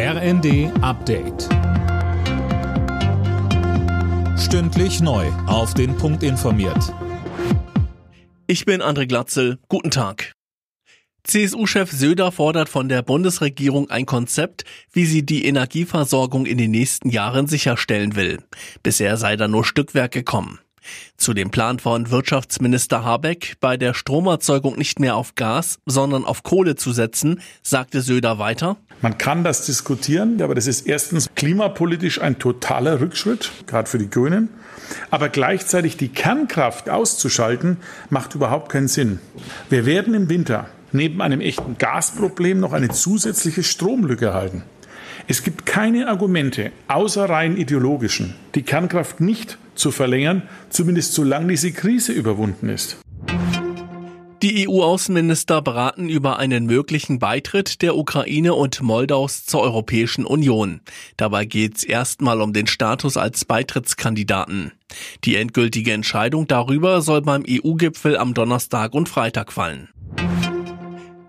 RND Update. Stündlich neu. Auf den Punkt informiert. Ich bin André Glatzel. Guten Tag. CSU-Chef Söder fordert von der Bundesregierung ein Konzept, wie sie die Energieversorgung in den nächsten Jahren sicherstellen will. Bisher sei da nur Stückwerk gekommen. Zu dem Plan von Wirtschaftsminister Habeck, bei der Stromerzeugung nicht mehr auf Gas, sondern auf Kohle zu setzen, sagte Söder weiter. Man kann das diskutieren, aber das ist erstens klimapolitisch ein totaler Rückschritt, gerade für die Grünen. Aber gleichzeitig die Kernkraft auszuschalten, macht überhaupt keinen Sinn. Wir werden im Winter neben einem echten Gasproblem noch eine zusätzliche Stromlücke halten. Es gibt keine Argumente, außer rein ideologischen, die Kernkraft nicht zu verlängern, zumindest solange diese Krise überwunden ist. Die EU-Außenminister beraten über einen möglichen Beitritt der Ukraine und Moldaus zur Europäischen Union. Dabei geht es erstmal um den Status als Beitrittskandidaten. Die endgültige Entscheidung darüber soll beim EU-Gipfel am Donnerstag und Freitag fallen.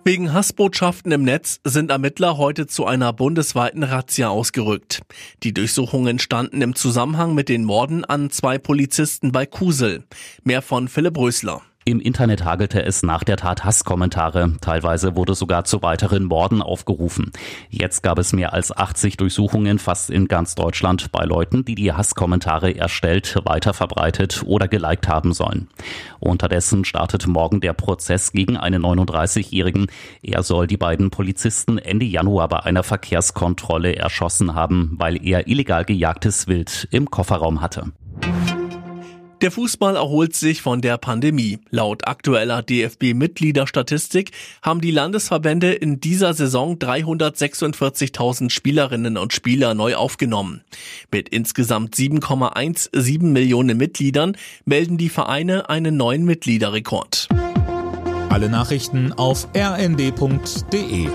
Wegen Hassbotschaften im Netz sind Ermittler heute zu einer bundesweiten Razzia ausgerückt. Die Durchsuchungen standen im Zusammenhang mit den Morden an zwei Polizisten bei Kusel. Mehr von Philipp Rösler. Im Internet hagelte es nach der Tat Hasskommentare. Teilweise wurde sogar zu weiteren Morden aufgerufen. Jetzt gab es mehr als 80 Durchsuchungen fast in ganz Deutschland bei Leuten, die die Hasskommentare erstellt, weiterverbreitet oder geliked haben sollen. Unterdessen startet morgen der Prozess gegen einen 39-Jährigen. Er soll die beiden Polizisten Ende Januar bei einer Verkehrskontrolle erschossen haben, weil er illegal gejagtes Wild im Kofferraum hatte. Der Fußball erholt sich von der Pandemie. Laut aktueller DFB-Mitgliederstatistik haben die Landesverbände in dieser Saison 346.000 Spielerinnen und Spieler neu aufgenommen. Mit insgesamt 7,17 Millionen Mitgliedern melden die Vereine einen neuen Mitgliederrekord. Alle Nachrichten auf rnd.de